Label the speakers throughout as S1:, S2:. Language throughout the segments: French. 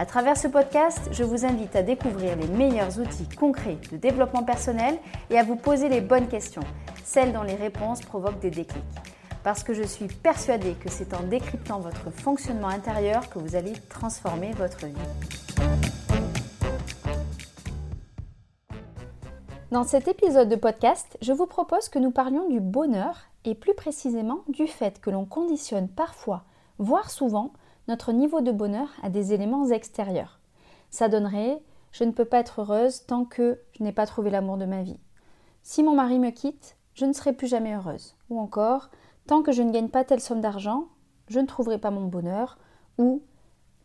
S1: À travers ce podcast, je vous invite à découvrir les meilleurs outils concrets de développement personnel et à vous poser les bonnes questions, celles dont les réponses provoquent des déclics. Parce que je suis persuadée que c'est en décryptant votre fonctionnement intérieur que vous allez transformer votre vie. Dans cet épisode de podcast, je vous propose que nous parlions du bonheur et plus précisément du fait que l'on conditionne parfois, voire souvent, notre niveau de bonheur à des éléments extérieurs. Ça donnerait je ne peux pas être heureuse tant que je n'ai pas trouvé l'amour de ma vie. Si mon mari me quitte, je ne serai plus jamais heureuse. Ou encore, tant que je ne gagne pas telle somme d'argent, je ne trouverai pas mon bonheur. Ou,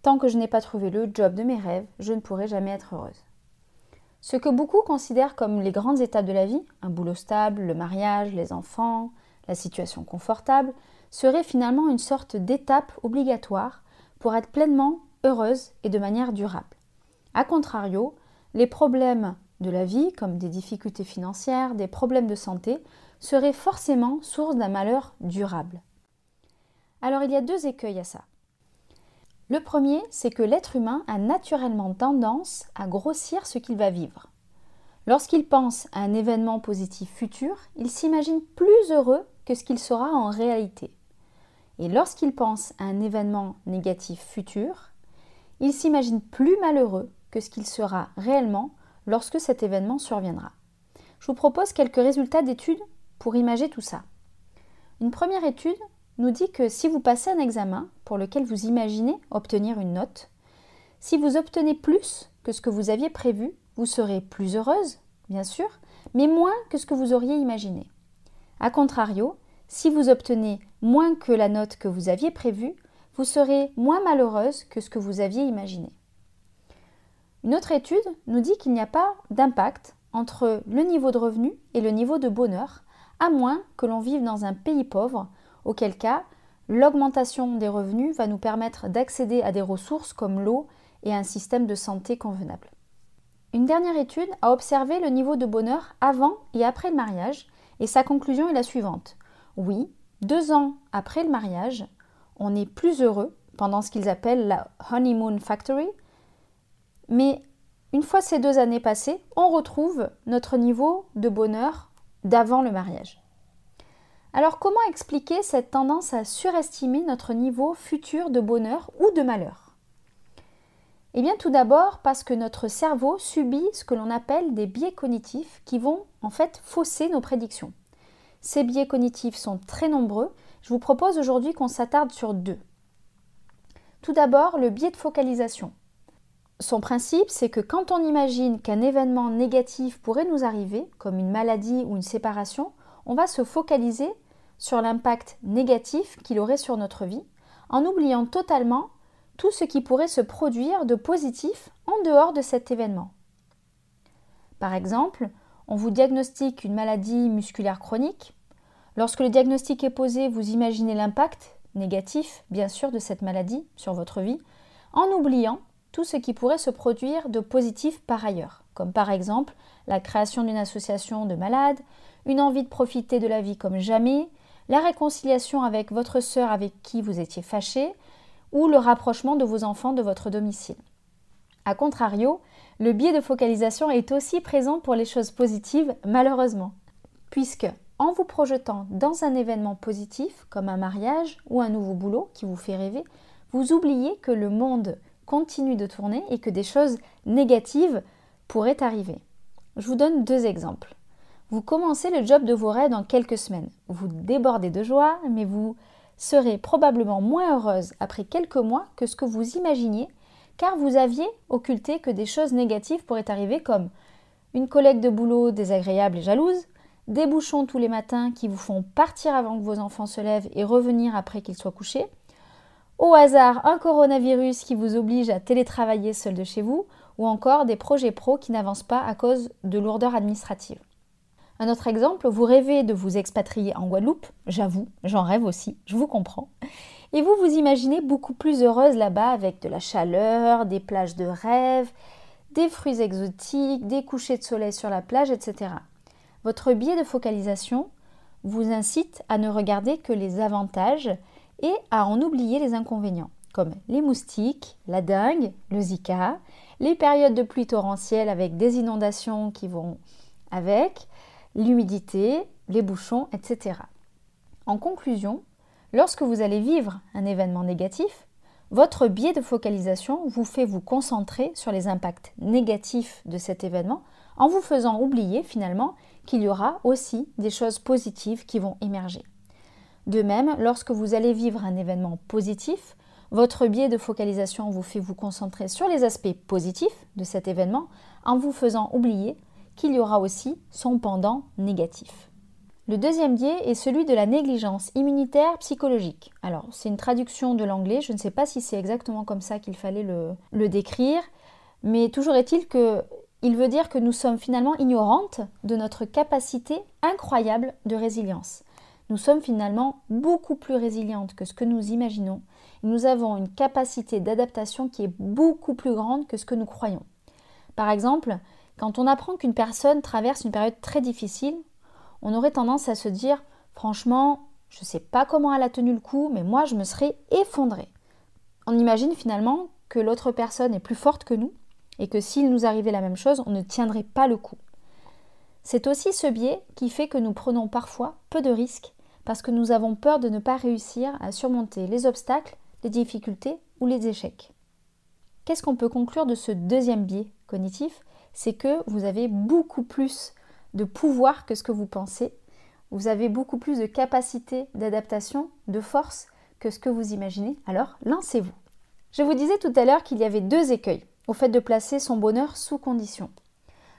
S1: tant que je n'ai pas trouvé le job de mes rêves, je ne pourrai jamais être heureuse. Ce que beaucoup considèrent comme les grandes étapes de la vie, un boulot stable, le mariage, les enfants, la situation confortable, serait finalement une sorte d'étape obligatoire pour être pleinement heureuse et de manière durable. A contrario, les problèmes de la vie, comme des difficultés financières, des problèmes de santé, seraient forcément source d'un malheur durable. Alors il y a deux écueils à ça. Le premier, c'est que l'être humain a naturellement tendance à grossir ce qu'il va vivre. Lorsqu'il pense à un événement positif futur, il s'imagine plus heureux que ce qu'il sera en réalité. Et lorsqu'il pense à un événement négatif futur, il s'imagine plus malheureux que ce qu'il sera réellement lorsque cet événement surviendra. Je vous propose quelques résultats d'études pour imager tout ça. Une première étude nous dit que si vous passez un examen pour lequel vous imaginez obtenir une note, si vous obtenez plus que ce que vous aviez prévu, vous serez plus heureuse, bien sûr, mais moins que ce que vous auriez imaginé. A contrario, si vous obtenez moins que la note que vous aviez prévue, vous serez moins malheureuse que ce que vous aviez imaginé. Une autre étude nous dit qu'il n'y a pas d'impact entre le niveau de revenu et le niveau de bonheur, à moins que l'on vive dans un pays pauvre, auquel cas l'augmentation des revenus va nous permettre d'accéder à des ressources comme l'eau et un système de santé convenable. Une dernière étude a observé le niveau de bonheur avant et après le mariage, et sa conclusion est la suivante. Oui, deux ans après le mariage, on est plus heureux pendant ce qu'ils appellent la honeymoon factory, mais une fois ces deux années passées, on retrouve notre niveau de bonheur d'avant le mariage. Alors comment expliquer cette tendance à surestimer notre niveau futur de bonheur ou de malheur? Eh bien tout d'abord parce que notre cerveau subit ce que l'on appelle des biais cognitifs qui vont en fait fausser nos prédictions. Ces biais cognitifs sont très nombreux. Je vous propose aujourd'hui qu'on s'attarde sur deux. Tout d'abord, le biais de focalisation. Son principe, c'est que quand on imagine qu'un événement négatif pourrait nous arriver, comme une maladie ou une séparation, on va se focaliser sur l'impact négatif qu'il aurait sur notre vie, en oubliant totalement tout ce qui pourrait se produire de positif en dehors de cet événement. Par exemple, on vous diagnostique une maladie musculaire chronique. Lorsque le diagnostic est posé, vous imaginez l'impact négatif, bien sûr, de cette maladie sur votre vie, en oubliant tout ce qui pourrait se produire de positif par ailleurs, comme par exemple la création d'une association de malades, une envie de profiter de la vie comme jamais, la réconciliation avec votre sœur avec qui vous étiez fâché, ou le rapprochement de vos enfants de votre domicile. A contrario, le biais de focalisation est aussi présent pour les choses positives, malheureusement, puisque en vous projetant dans un événement positif, comme un mariage ou un nouveau boulot qui vous fait rêver, vous oubliez que le monde continue de tourner et que des choses négatives pourraient arriver. Je vous donne deux exemples. Vous commencez le job de vos rêves dans quelques semaines. Vous débordez de joie, mais vous serez probablement moins heureuse après quelques mois que ce que vous imaginiez car vous aviez occulté que des choses négatives pourraient arriver comme une collègue de boulot désagréable et jalouse, des bouchons tous les matins qui vous font partir avant que vos enfants se lèvent et revenir après qu'ils soient couchés, au hasard un coronavirus qui vous oblige à télétravailler seul de chez vous, ou encore des projets pro qui n'avancent pas à cause de lourdeurs administratives. Un autre exemple, vous rêvez de vous expatrier en Guadeloupe, j'avoue, j'en rêve aussi, je vous comprends. Et vous vous imaginez beaucoup plus heureuse là-bas avec de la chaleur, des plages de rêve, des fruits exotiques, des couchers de soleil sur la plage, etc. Votre biais de focalisation vous incite à ne regarder que les avantages et à en oublier les inconvénients, comme les moustiques, la dengue, le zika, les périodes de pluie torrentielle avec des inondations qui vont avec, l'humidité, les bouchons, etc. En conclusion, lorsque vous allez vivre un événement négatif, votre biais de focalisation vous fait vous concentrer sur les impacts négatifs de cet événement en vous faisant oublier finalement qu'il y aura aussi des choses positives qui vont émerger. De même, lorsque vous allez vivre un événement positif, votre biais de focalisation vous fait vous concentrer sur les aspects positifs de cet événement en vous faisant oublier qu'il y aura aussi son pendant négatif. Le deuxième biais est celui de la négligence immunitaire psychologique. Alors, c'est une traduction de l'anglais, je ne sais pas si c'est exactement comme ça qu'il fallait le, décrire, mais toujours est-il que il veut dire que nous sommes finalement ignorantes de notre capacité incroyable de résilience. Nous sommes finalement beaucoup plus résilientes que ce que nous imaginons. Nous avons une capacité d'adaptation qui est beaucoup plus grande que ce que nous croyons. Par exemple, quand on apprend qu'une personne traverse une période très difficile, on aurait tendance à se dire franchement, je ne sais pas comment elle a tenu le coup, mais moi je me serais effondrée. On imagine finalement que l'autre personne est plus forte que nous et que s'il nous arrivait la même chose, on ne tiendrait pas le coup. C'est aussi ce biais qui fait que nous prenons parfois peu de risques parce que nous avons peur de ne pas réussir à surmonter les obstacles, les difficultés ou les échecs. Qu'est-ce qu'on peut conclure de ce deuxième biais cognitif? C'est que vous avez beaucoup plus de pouvoir que ce que vous pensez. Vous avez beaucoup plus de capacité d'adaptation, de force que ce que vous imaginez. Alors, lancez-vous. Je vous disais tout à l'heure qu'il y avait deux écueils au fait de placer son bonheur sous condition.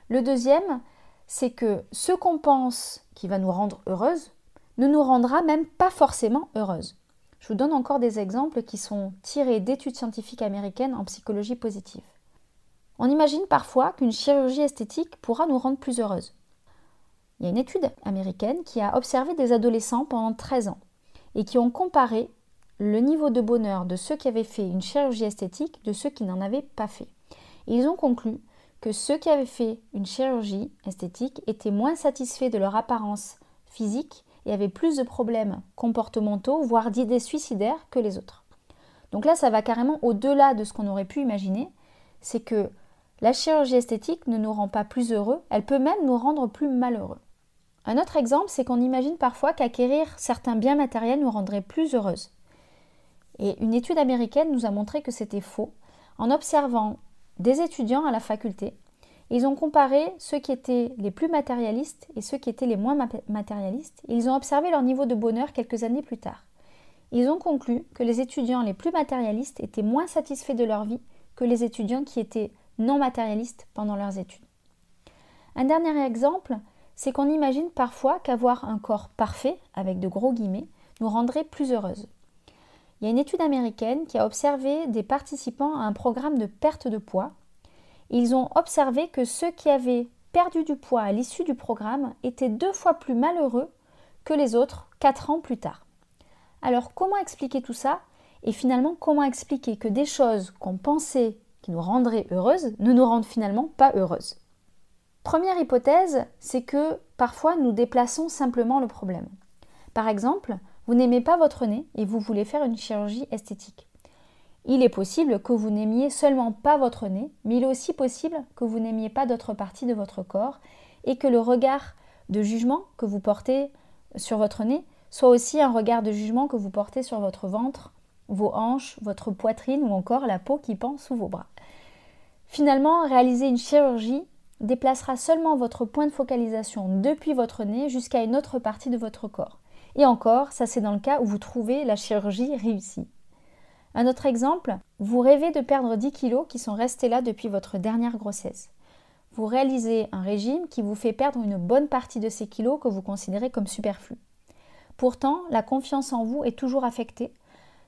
S1: Le deuxième, c'est que ce qu'on pense qui va nous rendre heureuse ne nous rendra même pas forcément heureuse. Je vous donne encore des exemples qui sont tirés d'études scientifiques américaines en psychologie positive. On imagine parfois qu'une chirurgie esthétique pourra nous rendre plus heureuses. Il y a une étude américaine qui a observé des adolescents pendant 13 ans et qui ont comparé le niveau de bonheur de ceux qui avaient fait une chirurgie esthétique de ceux qui n'en avaient pas fait. ils ont conclu que ceux qui avaient fait une chirurgie esthétique étaient moins satisfaits de leur apparence physique et avaient plus de problèmes comportementaux, voire d'idées suicidaires que les autres. Donc là, ça va carrément au-delà de ce qu'on aurait pu imaginer. C'est que la chirurgie esthétique ne nous rend pas plus heureux, elle peut même nous rendre plus malheureux. Un autre exemple, c'est qu'on imagine parfois qu'acquérir certains biens matériels nous rendrait plus heureuses. Et une étude américaine nous a montré que c'était faux en observant des étudiants à la faculté. Ils ont comparé ceux qui étaient les plus matérialistes et ceux qui étaient les moins matérialistes. Ils ont observé leur niveau de bonheur quelques années plus tard. Ils ont conclu que les étudiants les plus matérialistes étaient moins satisfaits de leur vie que les étudiants qui étaient non matérialistes pendant leurs études. Un dernier exemple, c'est qu'on imagine parfois qu'avoir un corps parfait, avec de gros guillemets, nous rendrait plus heureuses. Il y a une étude américaine qui a observé des participants à un programme de perte de poids. Ils ont observé que ceux qui avaient perdu du poids à l'issue du programme étaient deux fois plus malheureux que les autres quatre ans plus tard. Alors comment expliquer tout ça? Et finalement, comment expliquer que des choses qu'on pensait qui nous rendraient heureuses ne nous rendent finalement pas heureuses Première hypothèse, c'est que parfois nous déplaçons simplement le problème. Par exemple, vous n'aimez pas votre nez et vous voulez faire une chirurgie esthétique. Il est possible que vous n'aimiez seulement pas votre nez, mais il est aussi possible que vous n'aimiez pas d'autres parties de votre corps et que le regard de jugement que vous portez sur votre nez soit aussi un regard de jugement que vous portez sur votre ventre, vos hanches, votre poitrine ou encore la peau qui pend sous vos bras. Finalement, réaliser une chirurgie déplacera seulement votre point de focalisation depuis votre nez jusqu'à une autre partie de votre corps. Et encore, ça c'est dans le cas où vous trouvez la chirurgie réussie. Un autre exemple, vous rêvez de perdre 10 kilos qui sont restés là depuis votre dernière grossesse. Vous réalisez un régime qui vous fait perdre une bonne partie de ces kilos que vous considérez comme superflus. Pourtant, la confiance en vous est toujours affectée.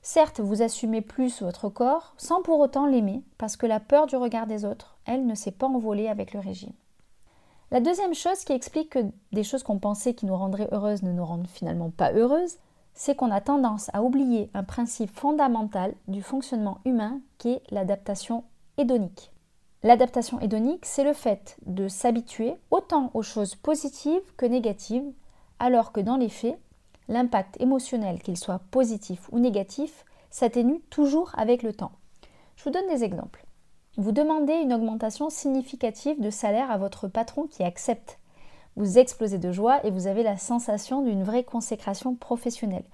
S1: Certes, vous assumez plus votre corps sans pour autant l'aimer, parce que la peur du regard des autres, elle, ne s'est pas envolée avec le régime. La deuxième chose qui explique que des choses qu'on pensait qui nous rendraient heureuses ne nous rendent finalement pas heureuses, c'est qu'on a tendance à oublier un principe fondamental du fonctionnement humain qui est l'adaptation hédonique. L'adaptation hédonique, c'est le fait de s'habituer autant aux choses positives que négatives, alors que dans les faits, l'impact émotionnel, qu'il soit positif ou négatif, s'atténue toujours avec le temps. Je vous donne des exemples. Vous demandez une augmentation significative de salaire à votre patron qui accepte. Vous explosez de joie et vous avez la sensation d'une vraie consécration professionnelle.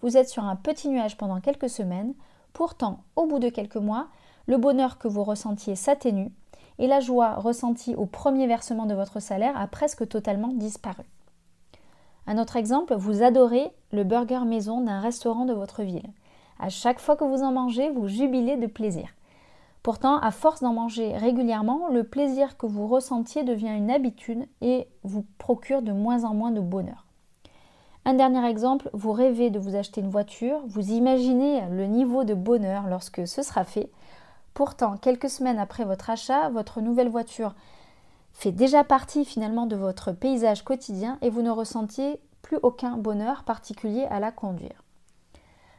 S1: Vous êtes sur un petit nuage pendant quelques semaines, pourtant, au bout de quelques mois, le bonheur que vous ressentiez s'atténue et la joie ressentie au premier versement de votre salaire a presque totalement disparu. Un autre exemple, vous adorez le burger maison d'un restaurant de votre ville. À chaque fois que vous en mangez, vous jubilez de plaisir. Pourtant, à force d'en manger régulièrement, le plaisir que vous ressentiez devient une habitude et vous procure de moins en moins de bonheur. Un dernier exemple, vous rêvez de vous acheter une voiture, vous imaginez le niveau de bonheur lorsque ce sera fait. Pourtant, quelques semaines après votre achat, votre nouvelle voiture fait déjà partie finalement de votre paysage quotidien et vous ne ressentiez plus aucun bonheur particulier à la conduire.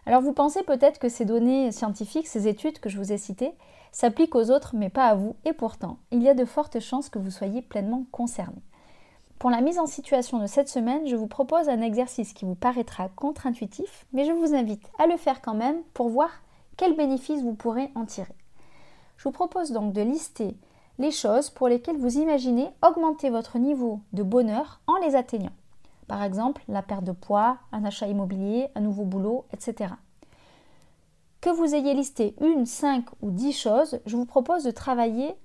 S1: Alors vous pensez peut-être que ces données scientifiques, ces études que je vous ai citées, s'appliquent aux autres mais pas à vous, et pourtant, il y a de fortes chances que vous soyez pleinement concerné. Pour la mise en situation de cette semaine, je vous propose un exercice qui vous paraîtra contre-intuitif, mais je vous invite à le faire quand même pour voir quels bénéfices vous pourrez en tirer. Je vous propose donc de lister les choses pour lesquelles vous imaginez augmenter votre niveau de bonheur en les atteignant. Par exemple, la perte de poids, un achat immobilier, un nouveau boulot, etc. Que vous ayez listé une, cinq ou dix choses, je vous propose de travailler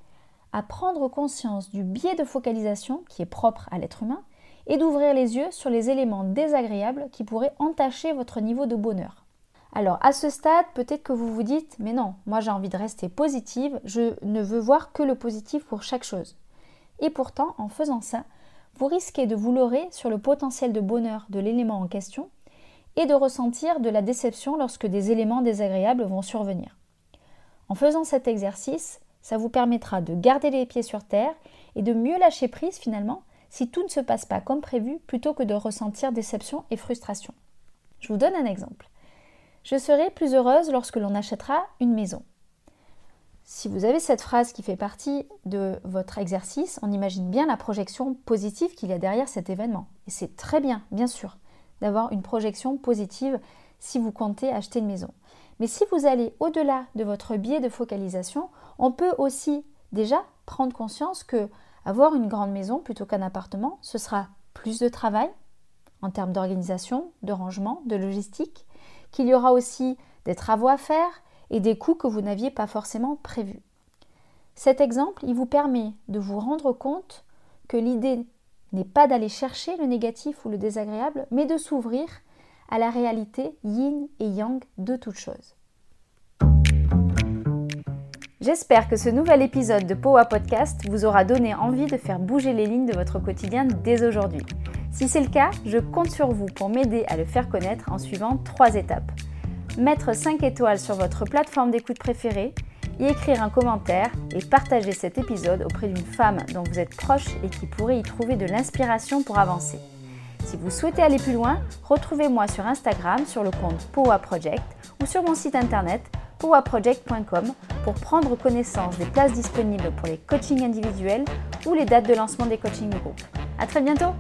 S1: à prendre conscience du biais de focalisation qui est propre à l'être humain et d'ouvrir les yeux sur les éléments désagréables qui pourraient entacher votre niveau de bonheur. Alors à ce stade, peut-être que vous vous dites, mais non, moi j'ai envie de rester positive, je ne veux voir que le positif pour chaque chose. Et pourtant, en faisant ça, vous risquez de vous leurrer sur le potentiel de bonheur de l'élément en question et de ressentir de la déception lorsque des éléments désagréables vont survenir. En faisant cet exercice, ça vous permettra de garder les pieds sur terre et de mieux lâcher prise finalement si tout ne se passe pas comme prévu plutôt que de ressentir déception et frustration. Je vous donne un exemple. Je serai plus heureuse lorsque l'on achètera une maison. Si vous avez cette phrase qui fait partie de votre exercice, on imagine bien la projection positive qu'il y a derrière cet événement. Et c'est très bien, bien sûr, d'avoir une projection positive si vous comptez acheter une maison. Mais si vous allez au-delà de votre biais de focalisation, on peut aussi déjà prendre conscience que avoir une grande maison plutôt qu'un appartement, ce sera plus de travail en termes d'organisation, de rangement, de logistique, qu'il y aura aussi des travaux à faire, et des coûts que vous n'aviez pas forcément prévus. Cet exemple, il vous permet de vous rendre compte que l'idée n'est pas d'aller chercher le négatif ou le désagréable, mais de s'ouvrir à la réalité yin et yang de toute chose. J'espère que ce nouvel épisode de Powa Podcast vous aura donné envie de faire bouger les lignes de votre quotidien dès aujourd'hui. Si c'est le cas, je compte sur vous pour m'aider à le faire connaître en suivant trois étapes mettre 5 étoiles sur votre plateforme d'écoute préférée, y écrire un commentaire et partager cet épisode auprès d'une femme dont vous êtes proche et qui pourrait y trouver de l'inspiration pour avancer. Si vous souhaitez aller plus loin, retrouvez-moi sur Instagram sur le compte Powa Project ou sur mon site internet powaproject.com pour prendre connaissance des places disponibles pour les coachings individuels ou les dates de lancement des coachings de groupe. À très bientôt!